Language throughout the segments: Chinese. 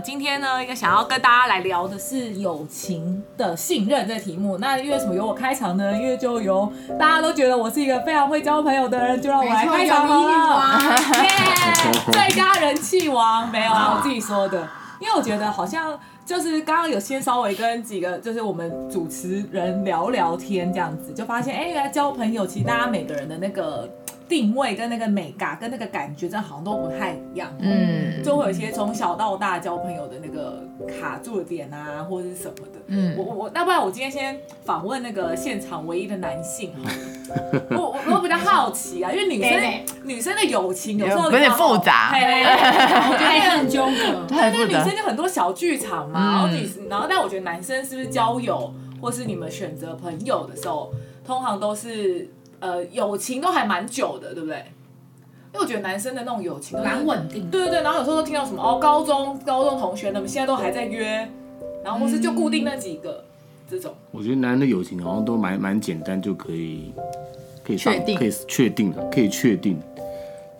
今天呢，一个想要跟大家来聊的是友情的信任这题目。那因为什么由我开场呢？因为就由大家都觉得我是一个非常会交朋友的人，就让我来开场好了。耶 最佳人气王没有啊，我自己说的。因为我觉得好像就是刚刚有先稍微跟几个就是我们主持人聊聊天这样子，就发现哎，原来交朋友其实大家每个人的那个。定位跟那个美感跟那个感觉，真的好像都不太一样。嗯，就会有一些从小到大交朋友的那个卡住的点啊，或者是什么的。嗯，我我那不然我今天先访问那个现场唯一的男性哈。我我我比较好奇啊，因为女生女生的友情有时候有点复杂，我觉得很纠葛。对，那女生就很多小剧场嘛，然后女然后但我觉得男生是不是交友或是你们选择朋友的时候，通常都是。呃，友情都还蛮久的，对不对？因为我觉得男生的那种友情蛮稳定。对对对，然后有时候都听到什么哦，高中高中同学，他们现在都还在约，然后或是就固定那几个、嗯、这种。我觉得男人的友情好像都蛮蛮简单，就可以可以确定，可以确定的，可以确定。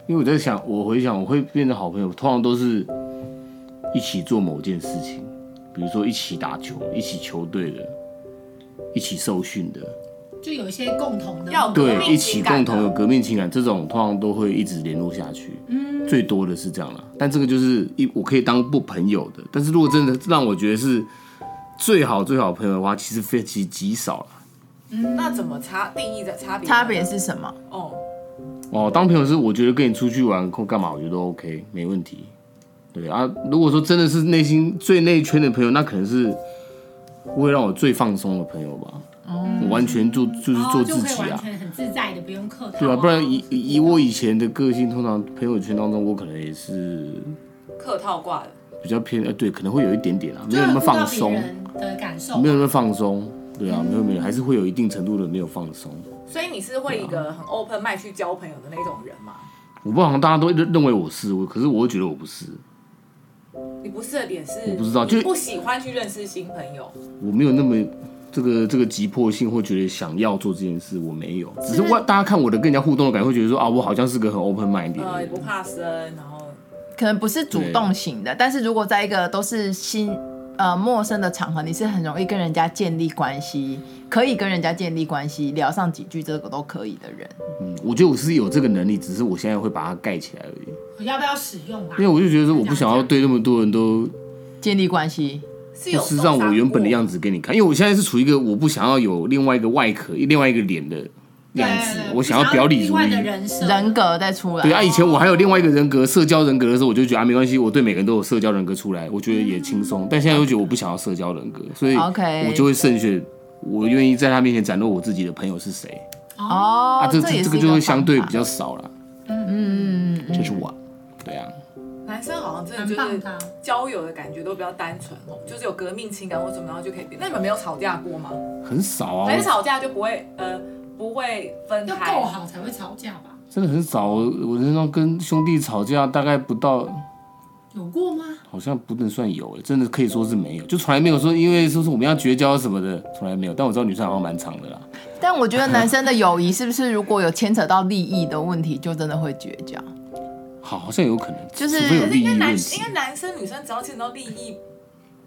因为我在想，我回想我会变成好朋友，通常都是一起做某件事情，比如说一起打球，一起球队的，一起受训的。就有一些共同的，要对，一起共同有革命情感，这种通常都会一直联络下去。嗯，最多的是这样了。但这个就是一，我可以当不朋友的。但是如果真的让我觉得是最好最好朋友的话，其实非其极少了。嗯，那怎么差定义的差别？差别是什么？哦哦，当朋友是我觉得跟你出去玩或干嘛，我觉得都 OK，没问题。对啊，如果说真的是内心最内圈的朋友，那可能是会让我最放松的朋友吧。我完全做就是做自己啊，完全很自在的，不用客套。对啊，不然以以我以前的个性，通常朋友圈当中，我可能也是客套挂的，比较偏呃，对，可能会有一点点啊，没有那么放松的感受，没有那么放松，对啊，没有没有，还是会有一定程度的没有放松。所以你是会一个很 open mind 去交朋友的那种人吗？我不好像大家都认认为我是，我可是我会觉得我不是。你不是的点是？我不知道，就不喜欢去认识新朋友。我没有那么。这个这个急迫性会觉得想要做这件事，我没有，只是我大家看我的跟人家互动的感觉，会觉得说啊，我好像是个很 open mind 的，呃，也不怕生，然后可能不是主动型的，但是如果在一个都是新呃陌生的场合，你是很容易跟人家建立关系，可以跟人家建立关系，聊上几句这个都可以的人。嗯，我觉得我是有这个能力，只是我现在会把它盖起来而已。我要不要使用啊？因为我就觉得说，我不想要对那么多人都建立关系。就是让我原本的样子给你看，因为我现在是处于一个我不想要有另外一个外壳、另外一个脸的样子，我想要表里如一，人格再出来。对啊，以前我还有另外一个人格，社交人格的时候，我就觉得啊，没关系，我对每个人都有社交人格出来，我觉得也轻松。但现在又觉得我不想要社交人格，所以我就会慎选，我愿意在他面前展露我自己的朋友是谁。哦，啊，这这这个就会相对比较少了。嗯嗯嗯，这是我，对啊。男生好像真的就是交友的感觉都比较单纯哦，就是有革命情感或什么，然后就可以变。那你们没有吵架过吗？很少啊，没吵架就不会呃不会分开。要够好才会吵架吧？真的很少，我人生中跟兄弟吵架大概不到。有过吗？好像不能算有诶，真的可以说是没有，就从来没有说因为说是我们要绝交什么的，从来没有。但我知道女生好像蛮长的啦。但我觉得男生的友谊是不是如果有牵扯到利益的问题，就真的会绝交？好，好像有可能，就是因为男，因为男生女生只要牵扯到利益，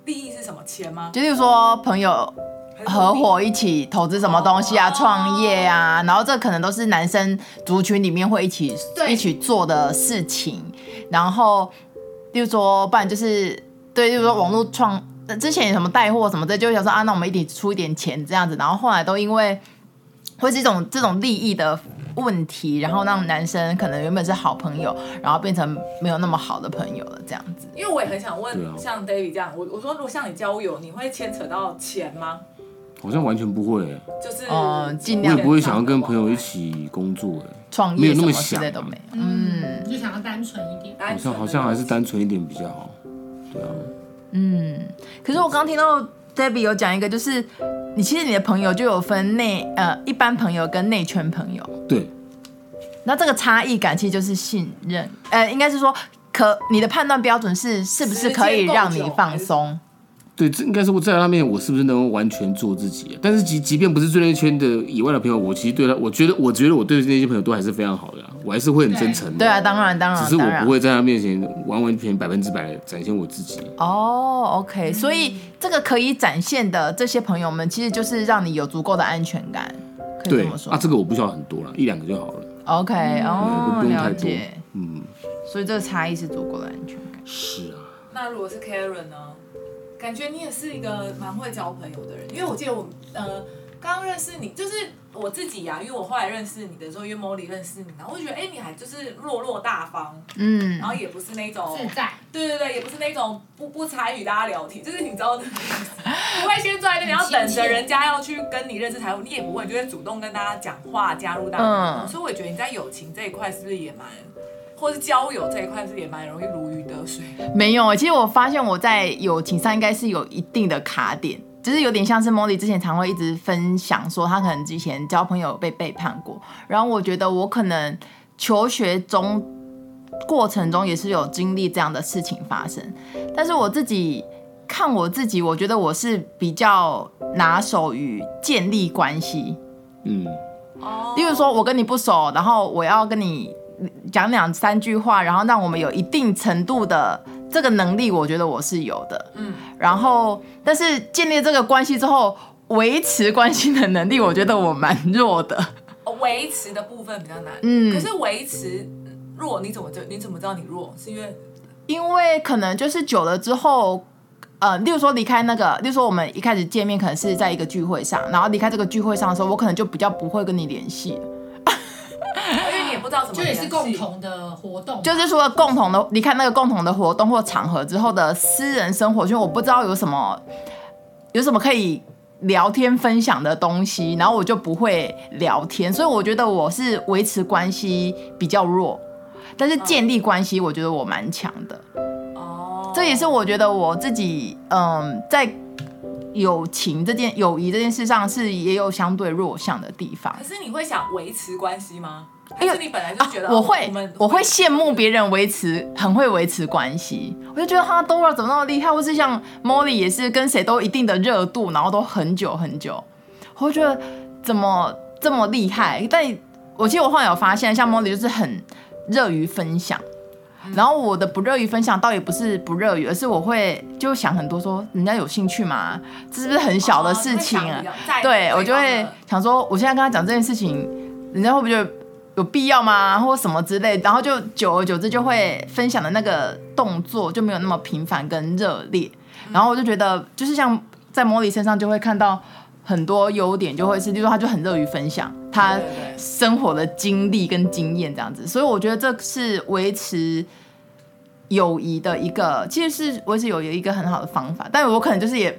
利益是什么？钱吗？就是说朋友合伙一起投资什么东西啊，创业啊，然后这可能都是男生族群里面会一起一起做的事情。然后，例如说，不然就是对，例如说网络创之前有什么带货什么的，就想说啊，那我们一起出一点钱这样子。然后后来都因为会是一种这种利益的。问题，然后让男生可能原本是好朋友，然后变成没有那么好的朋友了，这样子。因为我也很想问，像 David 这样，我我说如果像你交友，你会牵扯到钱吗？好像完全不会，就是哦尽量。我也不会想要跟朋友一起工作，创业没有那么想，都没。嗯，就想要单纯一点，好像好像还是单纯一点比较好。对啊，嗯，可是我刚听到 David 有讲一个，就是。你其实你的朋友就有分内呃一般朋友跟内圈朋友。对。那这个差异感其实就是信任，呃，应该是说可你的判断标准是是不是可以让你放松。对，这应该是我在他面前，我是不是能够完全做自己？但是即即便不是最内圈的以外的朋友，我其实对他，我觉得，我觉得我对那些朋友都还是非常好的，我还是会很真诚的。对啊，当然当然。只是我不会在他面前完完全全百分之百展现我自己。哦，OK，所以这个可以展现的这些朋友们，其实就是让你有足够的安全感。可以这么说。对啊，这个我不需要很多了，一两个就好了。OK，哦，不用太多。嗯，所以这个差异是足够的安全感。是啊。那如果是 Karen 呢？感觉你也是一个蛮会交朋友的人，因为我记得我呃刚认识你，就是我自己呀、啊，因为我后来认识你的时候，因为 Molly 认识你，然后我就觉得哎、欸，你还就是落落大方，嗯，然后也不是那种自在，对对对，也不是那种不不参与大家聊天，就是你知道的，不会先坐在那，你要等着人家要去跟你认识才会，你也不会，就会主动跟大家讲话，加入大家，嗯、所以我觉得你在友情这一块是不是也蛮？或是交友这一块是也蛮容易如鱼得水。没有，其实我发现我在友情上应该是有一定的卡点，就是有点像是 Molly 之前常会一直分享说，他可能之前交朋友被背叛过，然后我觉得我可能求学中过程中也是有经历这样的事情发生，但是我自己看我自己，我觉得我是比较拿手于建立关系，嗯，哦，例如说我跟你不熟，然后我要跟你。讲两三句话，然后让我们有一定程度的这个能力，我觉得我是有的。嗯，然后但是建立这个关系之后，维持关系的能力，我觉得我蛮弱的。维持的部分比较难。嗯，可是维持弱，你怎么就？你怎么知道你弱？是因为因为可能就是久了之后，呃，例如说离开那个，例如说我们一开始见面可能是在一个聚会上，然后离开这个聚会上的时候，我可能就比较不会跟你联系。就也是共同的活动，就是说共同的，你看那个共同的活动或场合之后的私人生活，就我不知道有什么有什么可以聊天分享的东西，然后我就不会聊天，所以我觉得我是维持关系比较弱，但是建立关系我觉得我蛮强的。哦，这也是我觉得我自己嗯在友情这件友谊这件事上是也有相对弱项的地方。可是你会想维持关系吗？因为你本来就觉得、啊、我会，我会羡慕别人维持很会维持关系，我就觉得他都要怎么那么厉害，或是像 Molly 也是跟谁都一定的热度，然后都很久很久，我会觉得怎么这么厉害？但我记得我后来有发现，像 Molly 就是很热于分享，然后我的不热于分享倒也不是不热于，而是我会就想很多，说人家有兴趣吗？这是不是很小的事情啊？哦、对我就会想说，我现在跟他讲这件事情，人家会不会？有必要吗？或什么之类，然后就久而久之就会分享的那个动作就没有那么频繁跟热烈，然后我就觉得就是像在 Molly 身上就会看到很多优点，就会是，例如说他就很乐于分享他生活的经历跟经验这样子，所以我觉得这是维持友谊的一个，其实是维持友谊一个很好的方法，但我可能就是也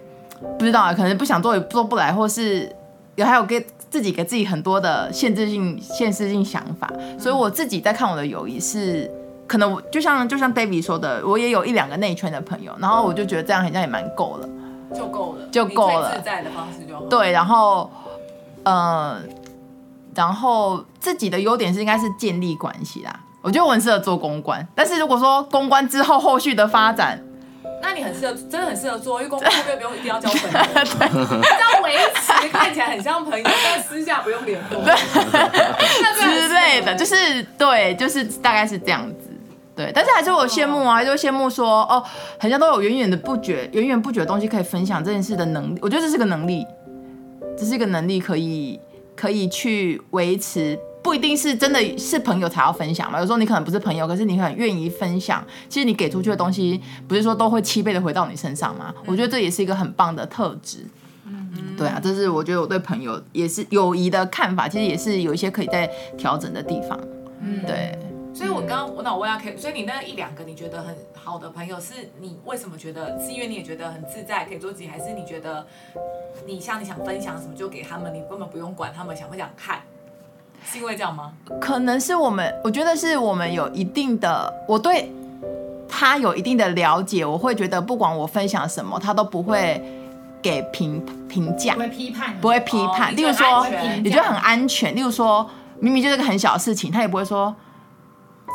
不知道啊，可能不想做也做不来，或是也还有给。自己给自己很多的限制性、限制性想法，所以我自己在看我的友谊是，可能我就像就像 David 说的，我也有一两个内圈的朋友，然后我就觉得这样好像也蛮够了，就够了，就够了，自在的方式就好。对，然后，呃，然后自己的优点是应该是建立关系啦，我觉得我很适合做公关，但是如果说公关之后后续的发展。那你很适合，真的很适合做，因为工作后面不用一定要交朋友，这样维持看起来很像朋友，但私下不用联络之类的，就是对，就是大概是这样子，对。但是还是我羡慕啊，还是会羡慕说，哦，好像都有源源的不绝、源源不绝的东西可以分享这件事的能力，我觉得这是个能力，这是一个能力，可以可以去维持。不一定是真的是朋友才要分享嘛，有时候你可能不是朋友，可是你很愿意分享。其实你给出去的东西，不是说都会七倍的回到你身上吗？我觉得这也是一个很棒的特质。嗯，对啊，这是我觉得我对朋友也是友谊的看法，其实也是有一些可以再调整的地方。嗯，对。所以我刚刚我脑我问下 K，所以你那一两个你觉得很好的朋友，是你为什么觉得？是因为你也觉得很自在，可以做自己，还是你觉得你像你想分享什么就给他们，你根本不用管他们想不想看？是因为这样吗？可能是我们，我觉得是我们有一定的，我对他有一定的了解，我会觉得不管我分享什么，他都不会给评评价，不会批判，不会批判。例如说，你觉得很安全。例如说，明明就是个很小的事情，他也不会说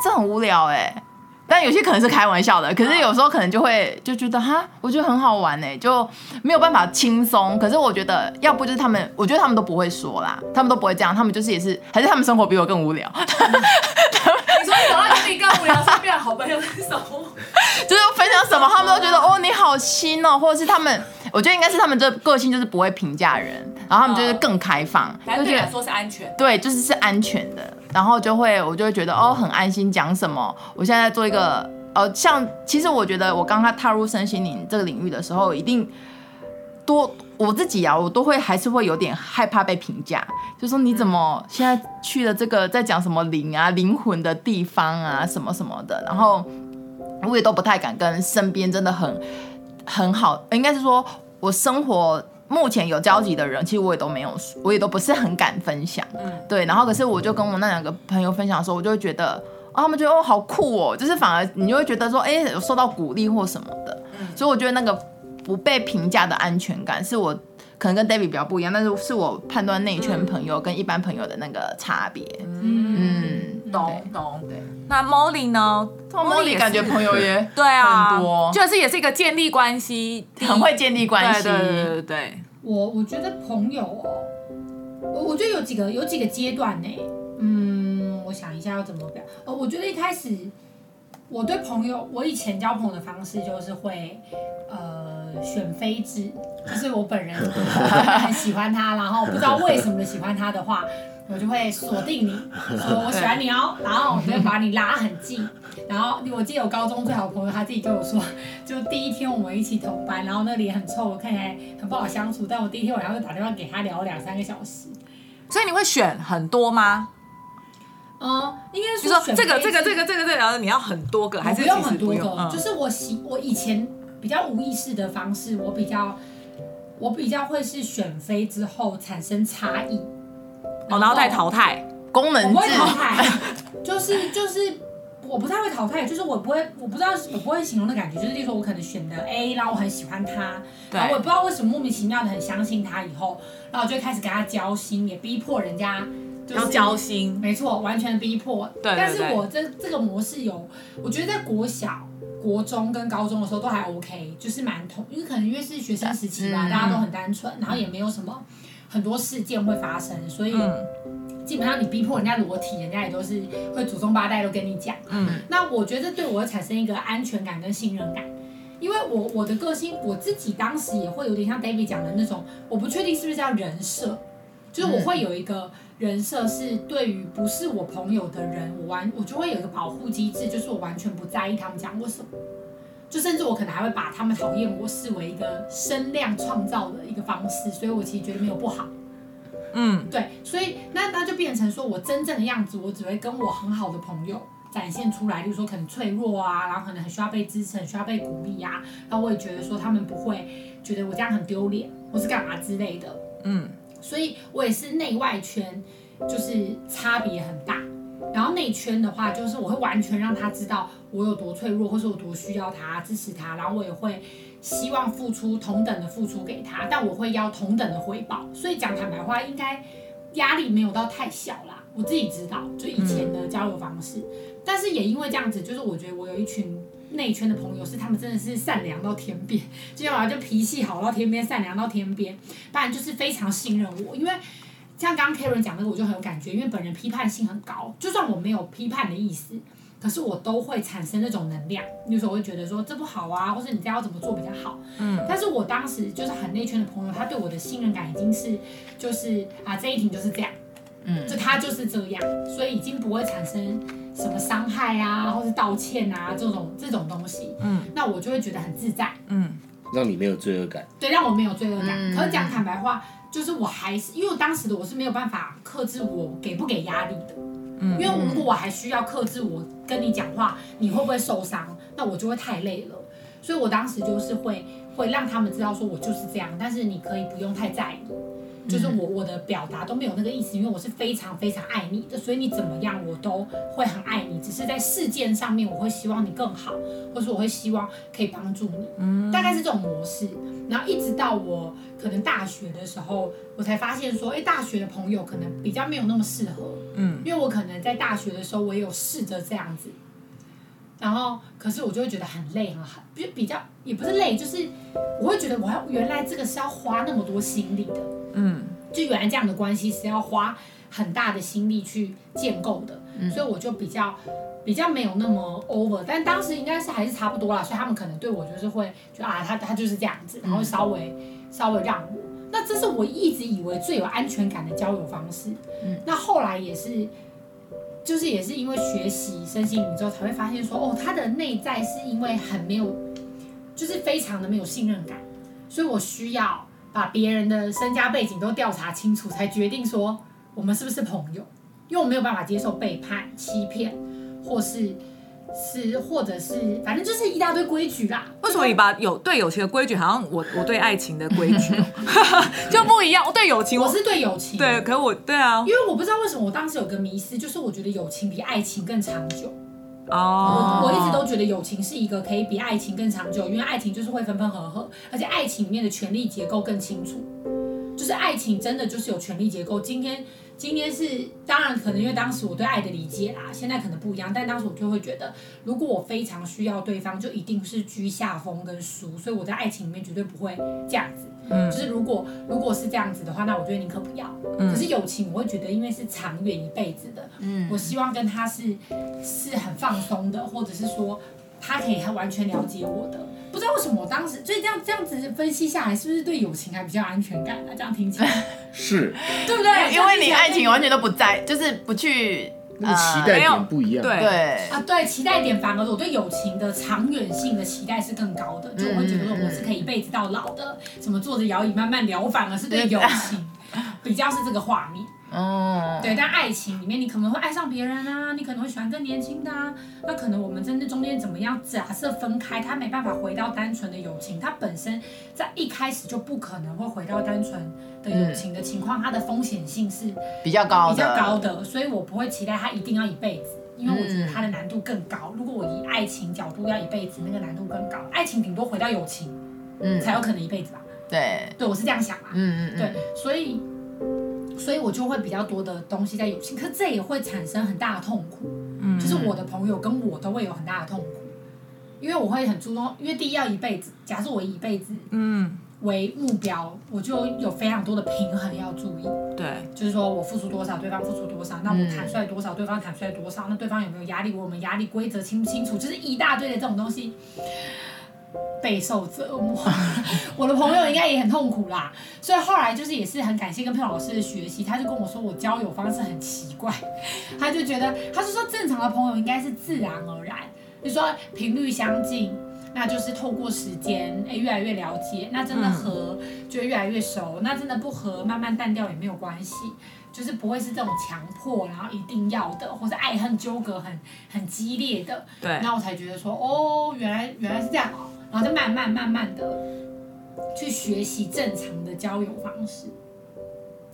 这很无聊哎、欸。但有些可能是开玩笑的，可是有时候可能就会就觉得哈，我觉得很好玩哎、欸，就没有办法轻松。可是我觉得要不就是他们，我觉得他们都不会说啦，他们都不会这样，他们就是也是，还是他们生活比我更无聊。你说你找到自己更无聊，身边的好朋友是什么？就是分享什么，他们都觉得哦你好新哦，或者是他们，我觉得应该是他们这个性就是不会评价人，然后他们就是更开放，相对来说是安全，对，就是是安全的。然后就会，我就会觉得哦，很安心。讲什么？我现在在做一个，呃，像其实我觉得我刚刚踏入身心灵这个领域的时候，一定多我自己啊，我都会还是会有点害怕被评价，就说你怎么现在去了这个在讲什么灵啊、灵魂的地方啊，什么什么的。然后我也都不太敢跟身边真的很很好，应该是说我生活。目前有交集的人，其实我也都没有，我也都不是很敢分享。嗯，对。然后可是我就跟我那两个朋友分享的时候，我就会觉得，哦，他们觉得哦好酷哦，就是反而你就会觉得说，哎，有受到鼓励或什么的。嗯。所以我觉得那个不被评价的安全感，是我可能跟 David 比较不一样，但是是我判断内圈朋友跟一般朋友的那个差别。嗯嗯，懂懂。对。那 Molly 呢？Molly 感觉朋友也 对啊，很多，就是也是一个建立关系，很会建立关系。对对对对。我我觉得朋友哦，我我觉得有几个有几个阶段呢。嗯，我想一下要怎么表。哦，我觉得一开始我对朋友，我以前交朋友的方式就是会呃选妃制，就是我本人很喜欢他，然后不知道为什么喜欢他的话。我就会锁定你，说我喜欢你哦，然后我就会把你拉很近。然后我记得我高中最好的朋友，他自己对我说，就第一天我们一起同班，然后那脸很臭，我看起来很不好相处。但我第一天晚上会打电话给他聊两三个小时。所以你会选很多吗？嗯，应该是说这个这个这个这个这个，然后你要很多个，还是不用很多个？就是我喜我以前比较无意识的方式，我比较我比较会是选妃之后产生差异。哦，然后再淘汰。功能制，我不会淘汰，就是就是我不太会淘汰，就是我不会，我不知道我不会形容的感觉，就是例如说我可能选的 A，然后我很喜欢他，对。然后我也不知道为什么莫名其妙的很相信他，以后然后就开始跟他交心，也逼迫人家要交心，没错，完全逼迫。对，对，对，但是我这这个模式有，我觉得在国小、国中跟高中的时候都还 OK，就是蛮同，因为可能因为是学生时期吧，嗯、大家都很单纯，然后也没有什么。很多事件会发生，所以基本上你逼迫人家裸体，人家也都是会祖宗八代都跟你讲。嗯，那我觉得对我会产生一个安全感跟信任感，因为我我的个性，我自己当时也会有点像 David 讲的那种，我不确定是不是叫人设，就是我会有一个人设是对于不是我朋友的人，我完我就会有一个保护机制，就是我完全不在意他们讲过什么。就甚至我可能还会把他们讨厌我视为一个声量创造的一个方式，所以我其实觉得没有不好。嗯，对，所以那那就变成说我真正的样子，我只会跟我很好的朋友展现出来，例如说可能脆弱啊，然后可能很需要被支持，很需要被鼓励啊。然后我也觉得说他们不会觉得我这样很丢脸，或是干嘛之类的。嗯，所以我也是内外圈就是差别很大。然后内圈的话，就是我会完全让他知道我有多脆弱，或是我多需要他支持他，然后我也会希望付出同等的付出给他，但我会要同等的回报。所以讲坦白话，应该压力没有到太小啦。我自己知道，就以前的交流方式，但是也因为这样子，就是我觉得我有一群内圈的朋友，是他们真的是善良到天边，就要么就脾气好到天边，善良到天边，不然就是非常信任我，因为。像刚刚 Karen 讲的，我就很有感觉，因为本人批判性很高，就算我没有批判的意思，可是我都会产生那种能量。有时候我会觉得说这不好啊，或者你这样要怎么做比较好。嗯。但是我当时就是很内圈的朋友，他对我的信任感已经是就是啊这一题就是这样，嗯，就他就是这样，所以已经不会产生什么伤害啊，或是道歉啊这种这种东西。嗯。那我就会觉得很自在。嗯。让你没有罪恶感。对，让我没有罪恶感。嗯。可是讲坦白话。就是我还是因为我当时的我是没有办法克制我给不给压力的，嗯，因为如果我还需要克制我跟你讲话，你会不会受伤？那我就会太累了，所以我当时就是会会让他们知道说我就是这样，但是你可以不用太在意，就是我我的表达都没有那个意思，因为我是非常非常爱你的，所以你怎么样我都会很爱你，只是在事件上面我会希望你更好，或是我会希望可以帮助你，嗯，大概是这种模式。然后一直到我可能大学的时候，我才发现说，哎，大学的朋友可能比较没有那么适合，嗯，因为我可能在大学的时候我也有试着这样子。然后，可是我就会觉得很累，很很比比较也不是累，就是我会觉得我要原来这个是要花那么多心力的，嗯，就原来这样的关系是要花很大的心力去建构的，嗯，所以我就比较比较没有那么 over，但当时应该是还是差不多啦，所以他们可能对我就是会就啊，他他就是这样子，然后稍微稍微让我，那这是我一直以为最有安全感的交友方式，嗯，那后来也是。就是也是因为学习身心灵之后，才会发现说，哦，他的内在是因为很没有，就是非常的没有信任感，所以我需要把别人的身家背景都调查清楚，才决定说我们是不是朋友，因为我没有办法接受背叛、欺骗，或是。是，或者是，反正就是一大堆规矩啦。为什么你把有对友情的规矩，好像我我对爱情的规矩 就不一样？我对友情我，我是对友情，对，可是我对啊，因为我不知道为什么我当时有个迷思，就是我觉得友情比爱情更长久。哦，我我一直都觉得友情是一个可以比爱情更长久，因为爱情就是会分分合合，而且爱情里面的权力结构更清楚，就是爱情真的就是有权力结构。今天。今天是当然，可能因为当时我对爱的理解啦，现在可能不一样。但当时我就会觉得，如果我非常需要对方，就一定是居下风跟输，所以我在爱情里面绝对不会这样子。嗯，就是如果如果是这样子的话，那我觉得宁可不要。嗯，可是友情，我会觉得因为是长远一辈子的，嗯，我希望跟他是是很放松的，或者是说他可以很完全了解我的。不知道为什么我当时所以这样这样子分析下来，是不是对友情还比较安全感啊？这样听起来。是，对不对？因为你爱情完全都不在，就是不去那个期待点不一样，对。对啊，对期待点反而我对友情的长远性的期待是更高的，就我会觉得说我是可以一辈子到老的，什么坐着摇椅慢慢聊，反而是对。友情比较是这个画面。哦，对，但爱情里面你可能会爱上别人啊，你可能会喜欢更年轻的啊，那可能我们真的中间怎么样？假设分开，他没办法回到单纯的友情，他本身在一开始就不可能会回到单纯的友情的情况，它的风险性是比较高的，比较高的，所以我不会期待他一定要一辈子，因为我觉得他的难度更高。如果我以爱情角度要一辈子，那个难度更高，爱情顶多回到友情，嗯，才有可能一辈子吧？对，对我是这样想啊，嗯嗯，对，所以。所以我就会比较多的东西在友情，可是这也会产生很大的痛苦。嗯，就是我的朋友跟我都会有很大的痛苦，因为我会很注重，因为第一要一辈子，假设我以一辈子嗯为目标，嗯，我就有非常多的平衡要注意。对，就是说我付出多少，对方付出多少，那我坦率多少，对方坦率多少，那对方有没有压力，我们压力规则清不清楚，就是一大堆的这种东西。备受折磨，我的朋友应该也很痛苦啦。所以后来就是也是很感谢跟佩老师的学习，他就跟我说我交友方式很奇怪，他就觉得他是说正常的朋友应该是自然而然，就说频率相近，那就是透过时间哎越来越了解，那真的合就会越来越熟，那真的不合慢慢淡掉也没有关系，就是不会是这种强迫然后一定要的，或是爱恨纠葛很很激烈的。对，那我才觉得说哦，原来原来是这样。然后就慢慢慢慢的去学习正常的交友方式，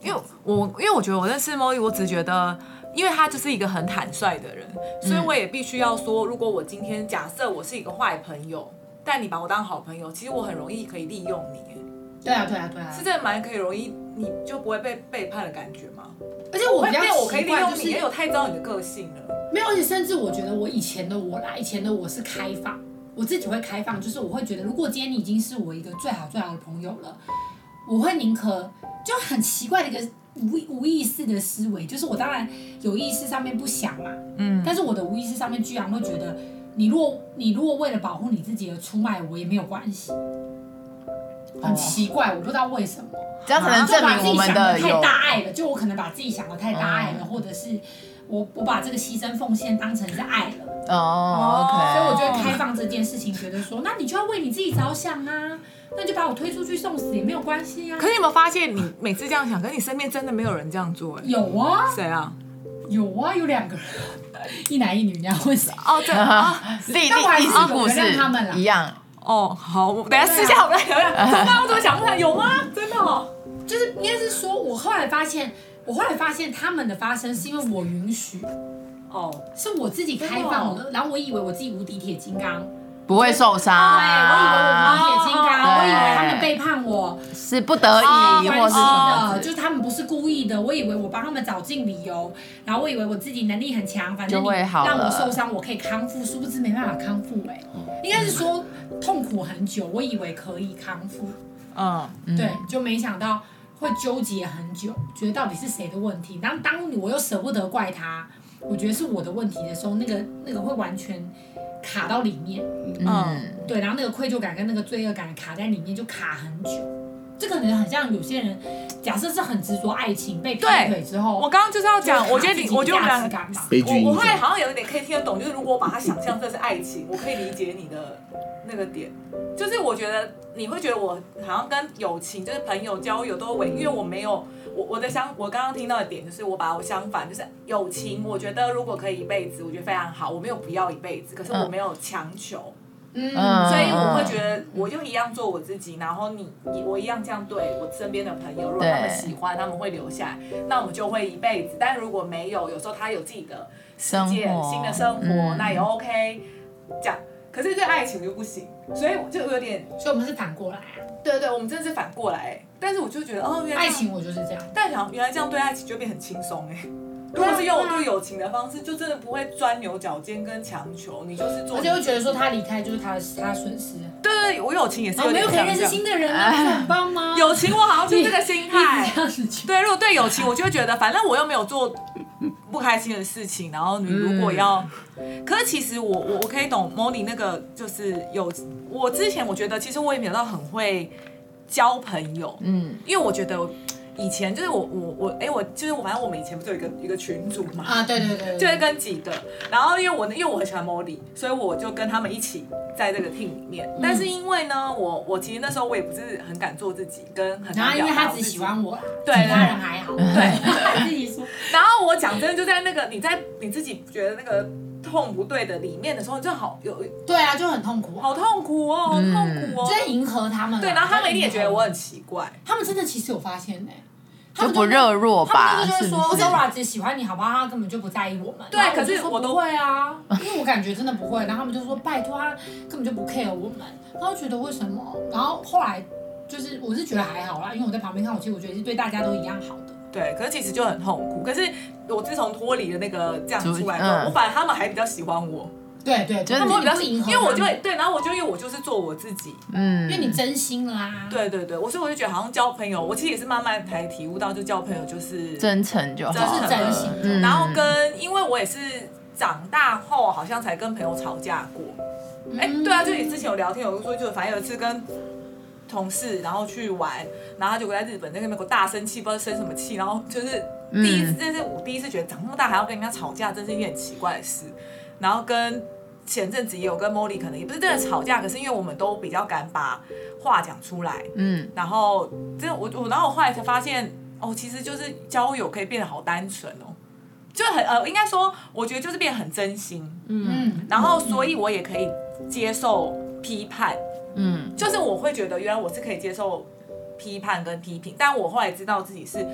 因为我因为我觉得我认识 Molly，我只觉得，因为他就是一个很坦率的人，所以我也必须要说，如果我今天假设我是一个坏朋友，但你把我当好朋友，其实我很容易可以利用你。对啊对啊对啊，是真的蛮可以容易，你就不会被背叛的感觉吗？而且我比较我可以利用你，也有太知道你的个性了。没有，而且甚至我觉得我以前的我啦，以前的我是开放。我自己会开放，就是我会觉得，如果今天你已经是我一个最好最好的朋友了，我会宁可就很奇怪的一个无无意识的思维，就是我当然有意识上面不想嘛，嗯，但是我的无意识上面居然会觉得，你若你如果为了保护你自己而出卖我也没有关系，很奇怪，我不知道为什么，这样才能证明我们的太大爱了，就我可能把自己想的太大爱了，或者是。我我把这个牺牲奉献当成是爱了哦，OK，所以我就会开放这件事情，觉得说，那你就要为你自己着想啊，那就把我推出去送死也没有关系啊。可是你有没有发现，你每次这样想，可是你身边真的没有人这样做？有啊，谁啊？有啊，有两个人，一男一女，你要问谁？哦，对 啊，历历史故事一样。哦，好，我等下私下我们来聊聊。怎么办我怎么想不起来？有吗？真的哦？就是应该是说，我后来发现，我后来发现他们的发生是因为我允许，哦，是我自己开放的，然后我以为我自己无敌铁金刚。不会受伤。对，我以为我们铁金刚，我以为他们背叛我是不得已，或是的，就是他们不是故意的。我以为我帮他们找尽理由，然后我以为我自己能力很强，反正你让我受伤，我可以康复。殊不知没办法康复，哎，应该是说痛苦很久，我以为可以康复。嗯，对，就没想到会纠结很久，觉得到底是谁的问题。然后当我又舍不得怪他，我觉得是我的问题的时候，那个那个会完全。卡到里面，嗯，对，然后那个愧疚感跟那个罪恶感卡在里面，就卡很久。这可能很像有些人，假设是很执着爱情被劈腿之后，我刚刚就是要讲，我觉得你，我觉得我们两个，我我后来好像有一点可以听得懂，就是如果我把它想象这是爱情，我可以理解你的那个点，就是我觉得你会觉得我好像跟友情，就是朋友交友都为，因为我没有。我我的相，我刚刚听到的点就是，我把我相反，就是友情，我觉得如果可以一辈子，我觉得非常好。我没有不要一辈子，可是我没有强求，嗯，所以我会觉得，我就一样做我自己，然后你你我一样这样对我身边的朋友，如果他们喜欢，他们会留下来，那我们就会一辈子。但如果没有，有时候他有自己的世界、新的生活，那也 OK。这样，可是对爱情就不行，所以我就有点，所以我们是反过来啊。对对，我们真的是反过来，但是我就觉得哦，原来爱情我就是这样，但想原来这样对爱情就变很轻松哎。如果是用我对友情的方式，就真的不会钻牛角尖跟强求，你就是做，而且会觉得说他离开就是他的他损失。对对，我友情也是有点。没有可以认识新的人，很棒吗？友情我好像就这个心态。对，如果对友情，我就会觉得反正我又没有做不开心的事情，然后你如果要，可是其实我我我可以懂 Molly 那个就是有。我之前我觉得其实我也没有到很会交朋友，嗯，因为我觉得以前就是我我我哎我就是我反正我们以前不是有一个一个群组嘛，啊对对对，就会跟几个，然后因为我因为我很喜欢 Molly，所以我就跟他们一起在这个 team 里面，但是因为呢我我其实那时候我也不是很敢做自己，跟很然后因为他只喜欢我，对，其他人还好，对，自己说，然后我讲真的就在那个你在你自己觉得那个。痛不对的里面的时候，就好有对啊，就很痛苦，好痛苦哦，好痛苦哦，就在迎合他们。对，然后他们一定也觉得我很奇怪，他们真的其实有发现呢，就不热络吧？他们就是说，Zora 只喜欢你，好不好？他根本就不在意我们。对，可是我都会啊，因为我感觉真的不会。然后他们就说，拜托他根本就不 care 我们。然后觉得为什么？然后后来就是，我是觉得还好啦，因为我在旁边看，我其实我觉得是对大家都一样好的。对，可是其实就很痛苦。可是我自从脱离了那个这样出来之后，嗯、我反而他们还比较喜欢我。对对，他们比较因为我就会对，然后我就因为我就是做我自己，嗯，因为你真心啦。对对对，我所以我就觉得好像交朋友，我其实也是慢慢才体悟到，就交朋友就是真诚就好，就是真心。嗯、然后跟因为我也是长大后好像才跟朋友吵架过。哎、嗯，对啊，就你之前有聊天，有说就反正有一次跟。同事，然后去玩，然后他就在日本那个美国大生气，不知道生什么气，然后就是第一次，这是我第一次觉得长那么大还要跟人家吵架，真是一件很奇怪的事。然后跟前阵子也有跟 Molly 可能也不是真的吵架，可是因为我们都比较敢把话讲出来，嗯，然后这我我然后我后来才发现，哦，其实就是交友可以变得好单纯哦，就很呃，应该说我觉得就是变得很真心，嗯，然后所以我也可以接受批判。嗯，就是我会觉得原来我是可以接受批判跟批评，但我后来知道自己是，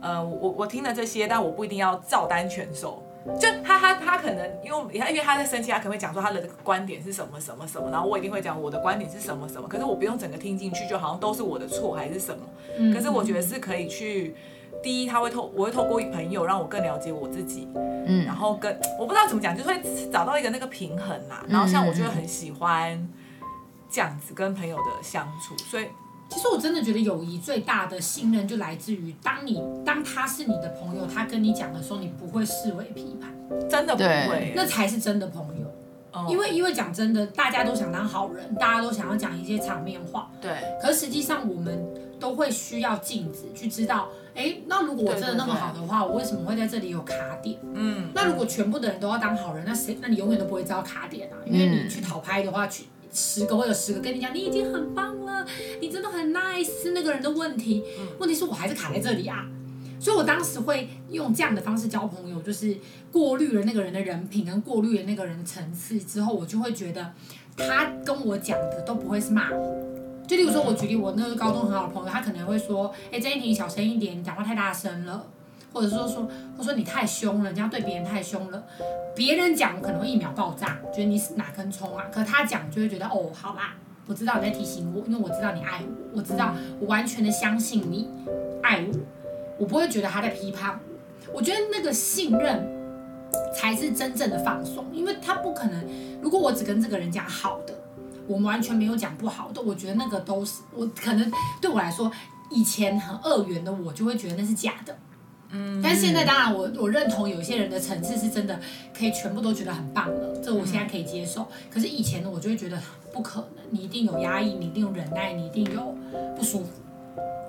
呃，我我听了这些，但我不一定要照单全收。就他他他可能因为他因为他在生气，他可能会讲说他的观点是什么什么什么，然后我一定会讲我的观点是什么什么，可是我不用整个听进去，就好像都是我的错还是什么。嗯，可是我觉得是可以去，第一他会透我会透过朋友让我更了解我自己，嗯，然后跟我不知道怎么讲，就是会找到一个那个平衡呐。然后像我就会很喜欢。这样子跟朋友的相处，所以其实我真的觉得友谊最大的信任就来自于，当你当他是你的朋友，他跟你讲的时候，你不会视为批判，真的不会，那才是真的朋友。哦、因为因为讲真的，大家都想当好人，大家都想要讲一些场面话，对。可是实际上我们都会需要镜子去知道，哎，那如果我真的那么好的话，我为什么会在这里有卡点？嗯。那如果全部的人都要当好人，那谁？那你永远都不会知道卡点啊，因为你去讨拍的话去。十个会有十个跟你讲，你已经很棒了，你真的很 nice。是那个人的问题，问题是我还是卡在这里啊。所以我当时会用这样的方式交朋友，就是过滤了那个人的人品，跟过滤了那个人的层次之后，我就会觉得他跟我讲的都不会是骂我，就例如说，我举例，我那个高中很好的朋友，他可能会说，哎，曾一婷，你小声一点，你讲话太大声了，或者说说，或说你太凶了，你这样对别人太凶了，别人讲可能会一秒爆炸，觉得你是哪根葱啊？可他讲就会觉得，哦，好吧，我知道你在提醒我，因为我知道你爱我，我知道我完全的相信你爱我，我不会觉得他在批判我。我觉得那个信任才是真正的放松，因为他不可能，如果我只跟这个人讲好的。我们完全没有讲不好的，我觉得那个都是我可能对我来说，以前很二元的我就会觉得那是假的，嗯，但是现在当然我我认同有些人的层次是真的可以全部都觉得很棒的，这我现在可以接受。嗯、可是以前呢我就会觉得不可能，你一定有压抑，你一定有忍耐，你一定有不舒服。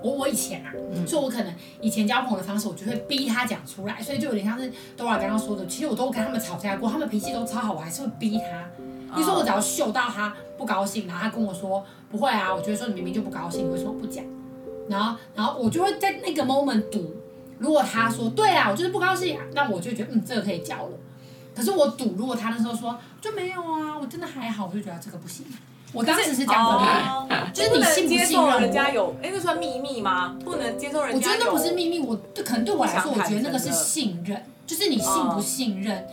我我以前啊，嗯、所以我可能以前交朋友的方式，我就会逼他讲出来，所以就有点像是 Dora 刚刚说的，其实我都跟他们吵架过，他们脾气都超好，我还是会逼他。比如说我只要嗅到他不高兴，然后他跟我说不会啊，我觉得说你明明就不高兴，你为什么不讲？然后然后我就会在那个 moment 赌，如果他说对啊，我就是不高兴啊，那我就觉得嗯这个可以交了。可是我赌，如果他那时候说就没有啊，我真的还好，我就觉得这个不行。我当时是这样的，哦、就是你信不信任人家有？哎，那算秘密吗？不能接受人家。我觉得那不是秘密，我可能对我来说，我觉得那个是信任，就是你信不信任，哦、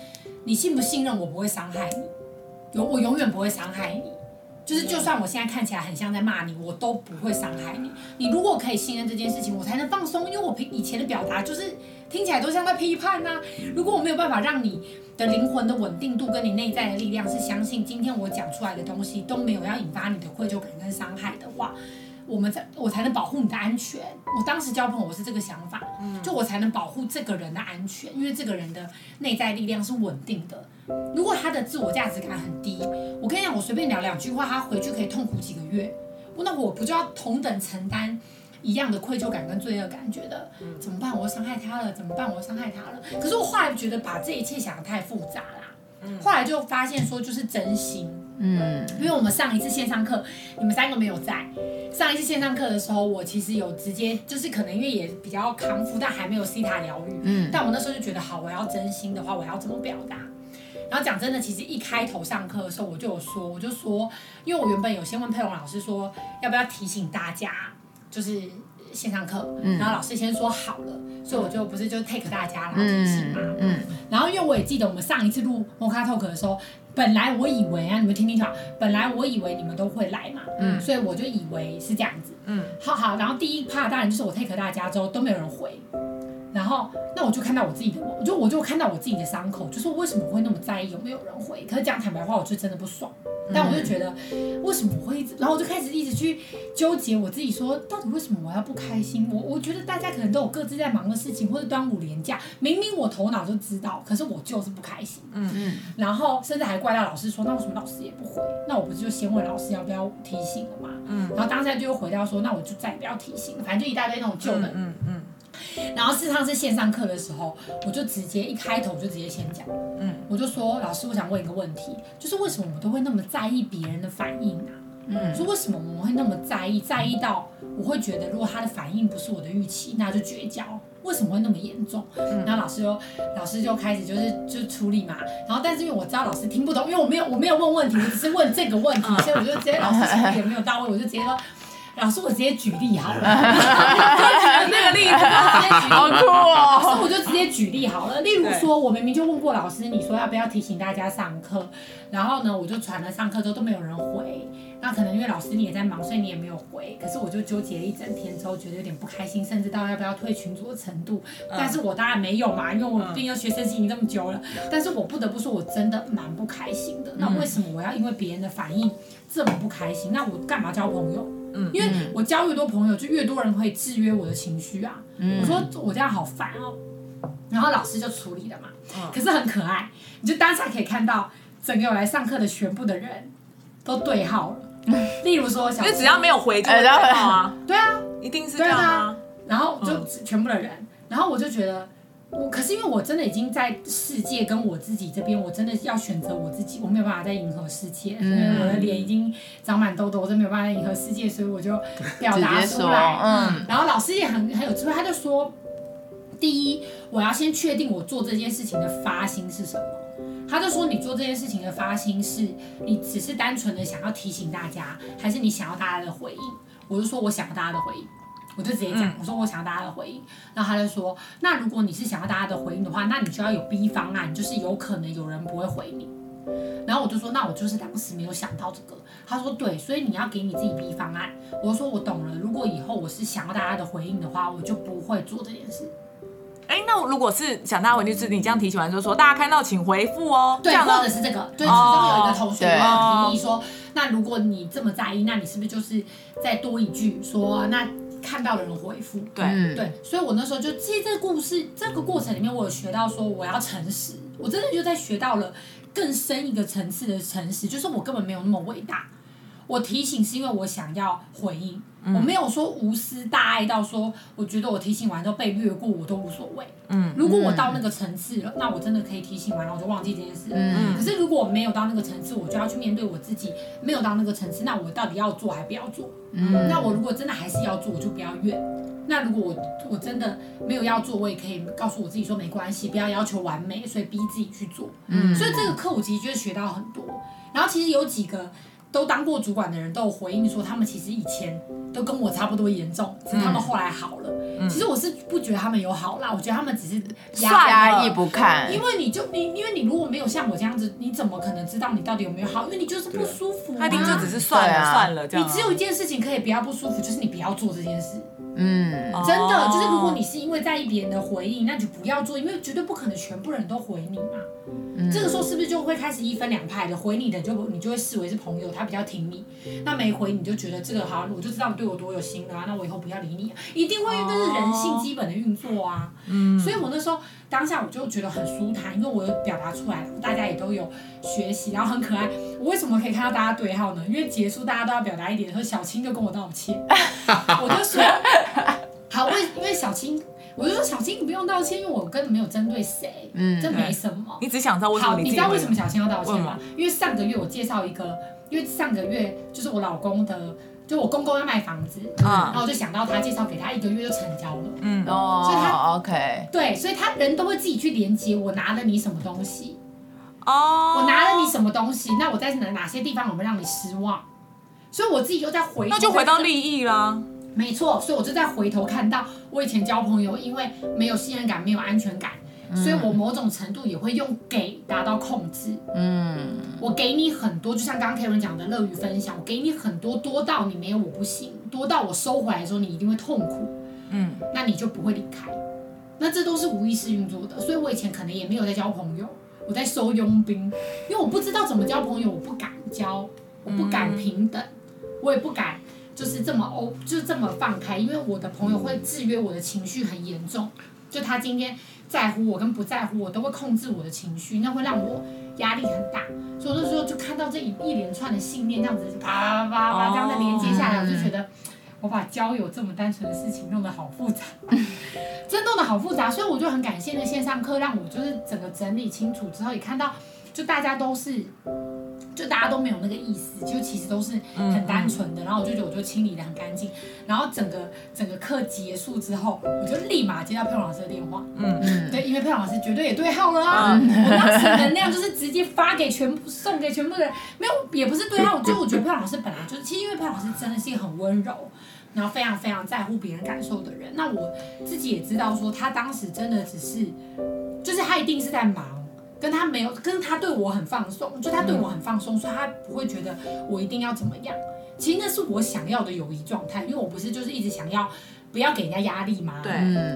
你信不信任我不会伤害你。有我永远不会伤害你，就是就算我现在看起来很像在骂你，我都不会伤害你。你如果可以信任这件事情，我才能放松，因为我平以前的表达就是听起来都像在批判呐、如果我没有办法让你的灵魂的稳定度跟你内在的力量是相信今天我讲出来的东西都没有要引发你的愧疚感跟伤害的话。我们才我才能保护你的安全。我当时交朋友我是这个想法，就我才能保护这个人的安全，因为这个人的内在力量是稳定的。如果他的自我价值感很低，我跟你讲，我随便聊两句话，他回去可以痛苦几个月。那我不就要同等承担一样的愧疚感跟罪恶感？觉得怎么办？我伤害他了，怎么办？我伤害他了。可是我后来觉得把这一切想得太复杂啦，后来就发现说就是真心。嗯，因为我们上一次线上课，你们三个没有在。上一次线上课的时候，我其实有直接就是可能因为也比较康复，但还没有西塔疗愈。嗯，但我那时候就觉得好，我要真心的话，我要怎么表达？然后讲真的，其实一开头上课的时候，我就有说，我就说，因为我原本有先问佩蓉老师说，要不要提醒大家，就是线上课，嗯、然后老师先说好了，所以我就不是就 take 大家然后提醒嘛。嗯，嗯然后因为我也记得我们上一次录 Mocha Talk 的时候。本来我以为啊，你们听听好。本来我以为你们都会来嘛，嗯，所以我就以为是这样子，嗯，好好。然后第一 part 当然就是我 take 大家之后都没有人回，然后那我就看到我自己的，我就我就看到我自己的伤口，就是为什么我会那么在意有没有人回？可是讲坦白话，我就真的不爽。但我就觉得，为什么我会一直，然后我就开始一直去纠结我自己，说到底为什么我要不开心？我我觉得大家可能都有各自在忙的事情，或者端午连假，明明我头脑就知道，可是我就是不开心。嗯嗯。然后甚至还怪到老师说，那为什么老师也不回？那我不是就先问老师要不要提醒了吗？嗯。然后当下就又回到说，那我就再也不要提醒了，反正就一大堆那种旧的。嗯嗯。嗯然后事实上是线上课的时候，我就直接一开头就直接先讲，嗯，我就说老师，我想问一个问题，就是为什么我们都会那么在意别人的反应啊？嗯，说为什么我们会那么在意，在意到我会觉得如果他的反应不是我的预期，那就绝交？为什么会那么严重？嗯，然后老师就老师就开始就是就处理嘛，然后但是因为我知道老师听不懂，因为我没有我没有问问题，我只是问这个问题，所以我就直接老师处理也没有到位，我就直接说。老师，我直接举例好了，就举那个例子，好酷哦。老师，我就直接举例好了。例如说，我明明就问过老师，你说要不要提醒大家上课，然后呢，我就传了上课之后都没有人回。那可能因为老师你也在忙，所以你也没有回。可是我就纠结了一整天之后，觉得有点不开心，甚至到要不要退群组的程度。但是我当然没有嘛，因为我毕竟学生经营这么久了。但是我不得不说，我真的蛮不开心的。那为什么我要因为别人的反应这么不开心？那我干嘛交朋友？嗯，因为我交越多朋友，就越多人会制约我的情绪啊。嗯，我说我这样好烦哦，然后老师就处理了嘛。嗯，可是很可爱，你就当下可以看到整个有来上课的全部的人都对号了。例如说小，因为只要没有回就对号啊。对啊，一定是这样啊。然后就全部的人，然后我就觉得。我可是因为我真的已经在世界跟我自己这边，我真的要选择我自己，我没有办法再迎合世界，所以我的脸已经长满痘痘，我真没有办法再迎合世界，所以我就表达出来。嗯，然后老师也很很有智慧，他就说，第一，我要先确定我做这件事情的发心是什么。他就说，你做这件事情的发心是你只是单纯的想要提醒大家，还是你想要大家的回应？我就说我想要大家的回应，我就直接讲，我说我想要大家的回应。然后他就说，那如果你是想要大家的回应的话，那你就要有 B 方案，就是有可能有人不会回你。然后我就说，那我就是当时没有想到这个。他说对，所以你要给你自己 B 方案。我说我懂了，如果以后我是想要大家的回应的话，我就不会做这件事。哎，那我如果是想大家回应，就是你这样提醒完就说，大家看到请回复哦。对，或者是这个，对，其中有一个同学有提议说，那如果你这么在意，那你是不是就是再多一句说，那看到的人回复？对对，所以我那时候就其实这个故事这个过程里面，我有学到说我要诚实，我真的就在学到了。更深一个层次的诚实，就是我根本没有那么伟大。我提醒是因为我想要回应，嗯、我没有说无私大爱到说，我觉得我提醒完之后被略过我都无所谓。嗯，如果我到那个层次了，那我真的可以提醒完了我就忘记这件事。嗯，可是如果我没有到那个层次，我就要去面对我自己没有到那个层次，那我到底要做还不要做？嗯，那我如果真的还是要做，我就不要怨。那如果我我真的没有要做，我也可以告诉我自己说没关系，不要要求完美，所以逼自己去做。嗯，所以这个课我其实就是学到很多。然后其实有几个都当过主管的人都有回应说，他们其实以前都跟我差不多严重，只是他们后来好了。嗯，其实我是不觉得他们有好啦，我觉得他们只是压压抑不看。因为你就你因为你如果没有像我这样子，你怎么可能知道你到底有没有好？因为你就是不舒服啊。他一定就只是算了算了这样。你只有一件事情可以不要不舒服，就是你不要做这件事。嗯，真的就是，如果你是因为在意别人的回应，那就不要做，因为绝对不可能全部人都回你嘛。嗯，这个时候是不是就会开始一分两派的？回你的就你就会视为是朋友，他比较挺你；那没回你就觉得这个好，我就知道你对我多有心了啊，那我以后不要理你，一定会，这是人性基本的运作啊。嗯，所以我那时候当下我就觉得很舒坦，因为我有表达出来了，大家也都有学习，然后很可爱。我为什么可以看到大家对号呢？因为结束大家都要表达一点，和小青就跟我道歉，我就说。好，为因为小青，我就说小青你不用道歉，因为我根本没有针对谁，嗯，这没什么。你只想知道为什么你？好，你知道为什么小青要道歉吗？因为上个月我介绍一个，因为上个月就是我老公的，就我公公要卖房子，嗯，然后我就想到他介绍给他一个月就成交了，嗯，哦，所以他 OK，对，所以他人都会自己去连接我拿了你什么东西，哦，我拿了你什么东西，那我在哪哪些地方我会让你失望？所以我自己又在回，那就回到利益啦。没错，所以我就在回头看到我以前交朋友，因为没有信任感，没有安全感，嗯、所以我某种程度也会用给达到控制。嗯，我给你很多，就像刚刚 Karen 讲的乐于分享，我给你很多，多到你没有我不行，多到我收回来的时候你一定会痛苦。嗯，那你就不会离开。那这都是无意识运作的，所以我以前可能也没有在交朋友，我在收佣兵，因为我不知道怎么交朋友，我不敢交，我不敢平等，我也不敢。就是这么哦，就是这么放开，因为我的朋友会制约我的情绪很严重，就他今天在乎我跟不在乎我都会控制我的情绪，那会让我压力很大。所以那时候就看到这一一连串的信念这样子啪啪啪啪这样的连接下来，我就觉得我把交友这么单纯的事情弄得好复杂，真弄得好复杂。所以我就很感谢那线上课，让我就是整个整理清楚之后，也看到就大家都是。就大家都没有那个意思，就其实都是很单纯的。然后我就觉得我就清理的很干净。然后整个整个课结束之后，我就立马接到佩蓉老师的电话。嗯嗯，对，因为佩蓉老师绝对也对号了啊。我当时能量就是直接发给全部，送给全部的人，没有也不是对号。就我觉得佩蓉老师本来就是，其实因为佩蓉老师真的是一个很温柔，然后非常非常在乎别人感受的人。那我自己也知道说，他当时真的只是，就是他一定是在忙。跟他没有，跟他对我很放松，就他对我很放松，所以他不会觉得我一定要怎么样。其实那是我想要的友谊状态，因为我不是就是一直想要不要给人家压力吗？对。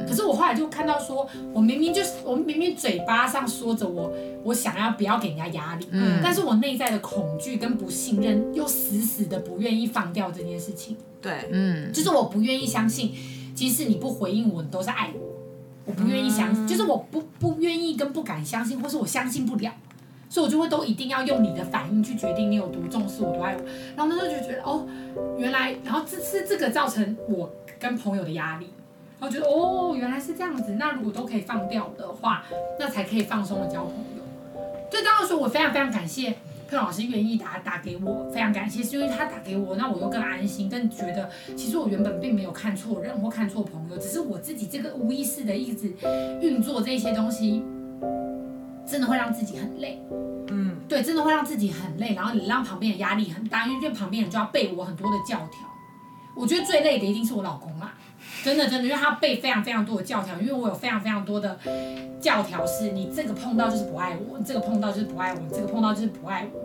可是我后来就看到说，我明明就是我明明嘴巴上说着我我想要不要给人家压力，嗯，但是我内在的恐惧跟不信任又死死的不愿意放掉这件事情。对，嗯，就是我不愿意相信，即使你不回应我，你都是爱我。我不愿意相信，就是我不不愿意跟不敢相信，或是我相信不了，所以我就会都一定要用你的反应去决定你有多重视我，多爱我。然后那时候就觉得哦，原来，然后这是这个造成我跟朋友的压力，然后觉得哦，原来是这样子。那如果都可以放掉的话，那才可以放松的交朋友。所以当时说我非常非常感谢佩老师愿意打打给我，非常感谢，是因为他打给我，那我又更安心，更觉得其实我原本并没有看错人或看错朋友，只是我自己这个无意识的一直运作这些东西，真的会让自己很累。嗯，对，真的会让自己很累，然后你让旁边的压力很大，因为这旁边人就要背我很多的教条。我觉得最累的一定是我老公啦。真的真的，因为他背非常非常多的教条，因为我有非常非常多的教条，是你这个碰到就是不爱我，你这个碰到就是不爱我，你这个碰到就是不爱我，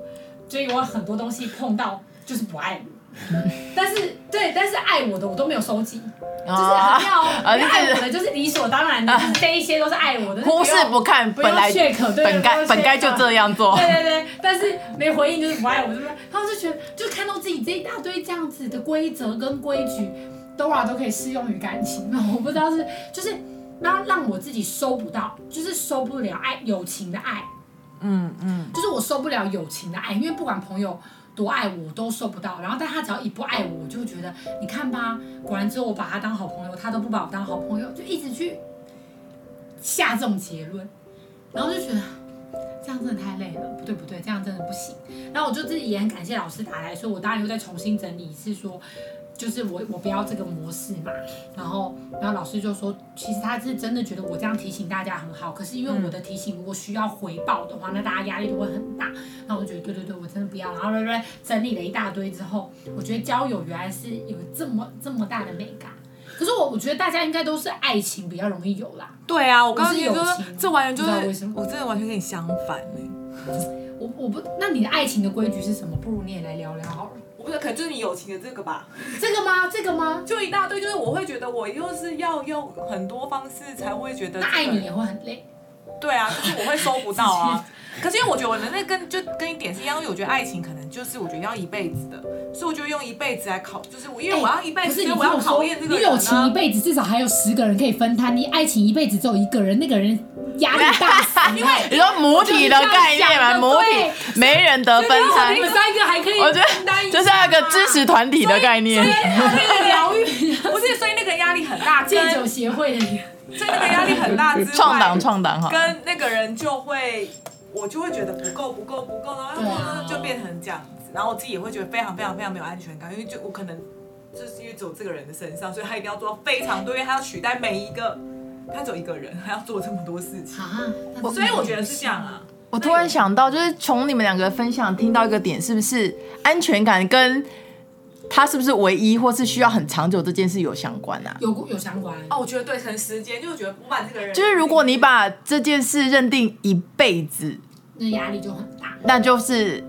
所以我很多东西碰到就是不爱我，但是对，但是爱我的我都没有收集，就是很妙，爱我的就是理所当然的，这一些都是爱我的，忽视不看，本来本该本该就这样做，对对对，但是没回应就是不爱我，对不对？他们就觉得就看到自己这一大堆这样子的规则跟规矩。Dora 都可以适用于感情，我不知道是就是让让我自己收不到，就是收不了爱友情的爱，嗯嗯，就是我收不了友情的爱，因为不管朋友多爱我，都受不到。然后但他只要一不爱我，我就觉得你看吧，果然之后我把他当好朋友，他都不把我当好朋友，就一直去下这种结论，然后就觉得这样真的太累了，不对不对，这样真的不行。然后我就自己也很感谢老师打来说，我当然又再重新整理一次说。就是我我不要这个模式嘛，然后然后老师就说，其实他是真的觉得我这样提醒大家很好，可是因为我的提醒如果需要回报的话，那大家压力都会很大。那我觉得对对对，我真的不要。然后对对对，整理了一大堆之后，我觉得交友原来是有这么这么大的美感。可是我我觉得大家应该都是爱情比较容易有啦。对啊，我刚刚有说这完全就是？我真的完全跟你相反呢。我我不，那你的爱情的规矩是什么？不如你也来聊聊好了。我不知道，可能就是你友情的这个吧。这个吗？这个吗？就一大堆，就是我会觉得我又是要用很多方式才会觉得、这个。那爱你也会很累。对啊，就是我会收不到啊。可是因为我觉得我的那跟就跟一点是一样，因为我觉得爱情可能就是我觉得要一辈子的，所以我就用一辈子来考，就是我因为我要一辈子，所以我要考验这个人。你友情一辈子至少还有十个人可以分摊，你爱情一辈子只有一个人，那个人压力大死。因为你说母体的概念嘛，母体没人得分摊。你们三个还可以，我觉得就是那个支持团体的概念。疗愈不是，所以那个压力很大。戒酒协会的，所以那个压力很大之外。创党创党哈，跟那个人就会。我就会觉得不够不够不够，然后就变成这样子，然后我自己也会觉得非常非常非常没有安全感，因为就我可能就是因为只有这个人的身上，所以他一定要做到非常多，因为他要取代每一个，他只有一个人，他要做这么多事情，所以我觉得是这样啊。我突然想到，就是从你们两个分享听到一个点，是不是安全感跟他是不是唯一或是需要很长久这件事有相关啊？有有相关哦，我觉得对，可能时间就觉得不把这个人，就是如果你把这件事认定一辈子。那压力就很大，那就是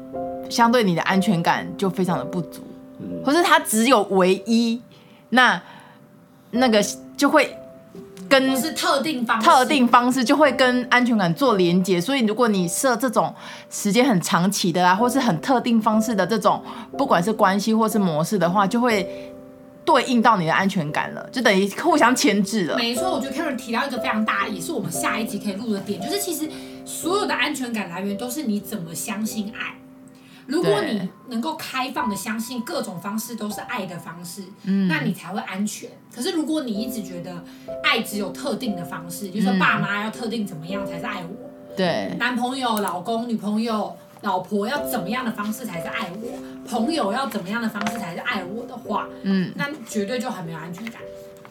相对你的安全感就非常的不足，或是他只有唯一，那那个就会跟是特定方特定方式就会跟安全感做连接，所以如果你设这种时间很长期的啊，或是很特定方式的这种，不管是关系或是模式的话，就会对应到你的安全感了，就等于互相牵制了。没错，我觉得 Karen 提到一个非常大，也是我们下一集可以录的点，就是其实。所有的安全感来源都是你怎么相信爱。如果你能够开放的相信各种方式都是爱的方式，嗯，那你才会安全。可是如果你一直觉得爱只有特定的方式，就是说爸妈要特定怎么样才是爱我，对，男朋友、老公、女朋友、老婆要怎么样的方式才是爱我，朋友要怎么样的方式才是爱我的话，嗯，那绝对就很没有安全感。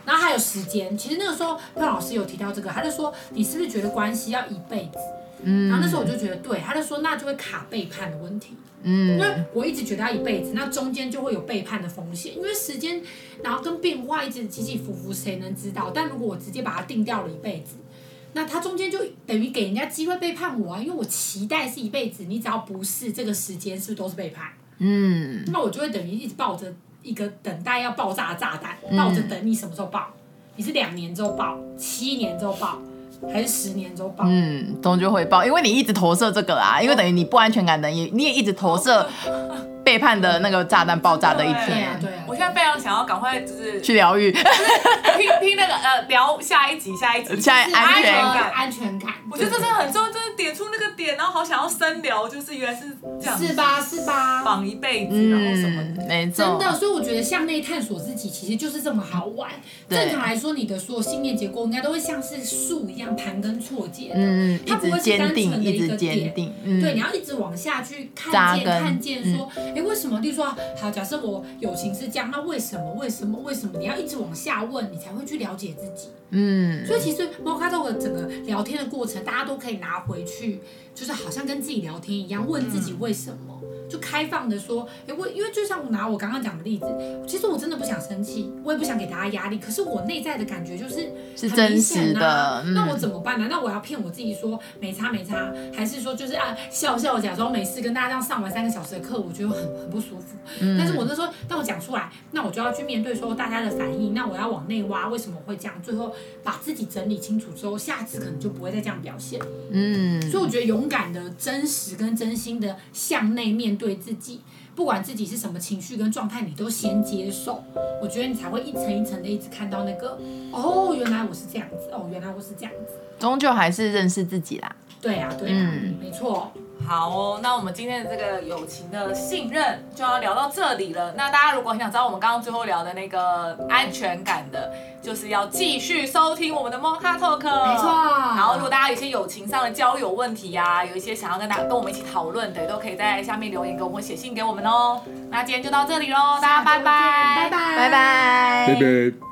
然后还有时间，其实那个时候潘老师有提到这个，他就说你是不是觉得关系要一辈子？嗯，然后那时候我就觉得对，他就说那就会卡背叛的问题，嗯，因为我一直觉得他一辈子，那中间就会有背叛的风险，因为时间然后跟变化一直起起伏伏，谁能知道？但如果我直接把它定掉了一辈子，那他中间就等于给人家机会背叛我啊，因为我期待是一辈子，你只要不是这个时间，是不是都是背叛？嗯，那我就会等于一直抱着一个等待要爆炸的炸弹，抱着等你什么时候爆？你是两年之后爆，七年之后爆？还是十年之后爆，嗯，终究会报，因为你一直投射这个啦，因为等于你不安全感的，也你也一直投射背叛的那个炸弹爆炸的一天。对。我现在非常想要赶快就是去疗愈，听听那个呃聊下一集，下一集，下一安全感，安全感。我觉得这真的很重要，就是点出那个点，然后好好想要深聊，就是原来是这样，是吧？是吧？绑一辈子，然后什么的，嗯、没错。真的，所以我觉得向内探索自己，其实就是这么好玩。正常来说，你的所有信念结构应该都会像是树一样盘根错节的，嗯，它不会是单纯的一个点。嗯、对，你要一直往下去看见，看见说，哎、嗯，为什么？例如说，好，假设我友情是这样，那为什么？为什么？为什么？你要一直往下问，你才会去了解自己。嗯，所以其实 Mocha Talk 整个聊天的过程，大家都可以拿回去，就是好像跟自己聊天一样，问自己为什么。就开放的说，哎，我因为就像我拿我刚刚讲的例子，其实我真的不想生气，我也不想给大家压力，可是我内在的感觉就是很真实的。那我怎么办呢？那我要骗我自己说没差没差，还是说就是啊笑笑假装没事，跟大家这样上完三个小时的课，我觉得很很不舒服。嗯。但是我那时候当我讲出来，那我就要去面对说大家的反应，那我要往内挖，为什么会这样？最后把自己整理清楚之后，下次可能就不会再这样表现。嗯。所以我觉得勇敢的、真实跟真心的向内面对。对自己，不管自己是什么情绪跟状态，你都先接受。我觉得你才会一层一层的一直看到那个，哦，原来我是这样子，哦，原来我是这样子。终究还是认识自己啦。对啊，对啊，嗯，没错。好哦，那我们今天的这个友情的信任就要聊到这里了。那大家如果很想知道我们刚刚最后聊的那个安全感的，就是要继续收听我们的 Mocha Talk。没错。然后如果大家有一些友情上的交友问题呀、啊，有一些想要跟大家跟我们一起讨论的，都可以在下面留言给我们，写信给我们哦。那今天就到这里喽，大家拜拜，拜拜，拜拜。拜拜。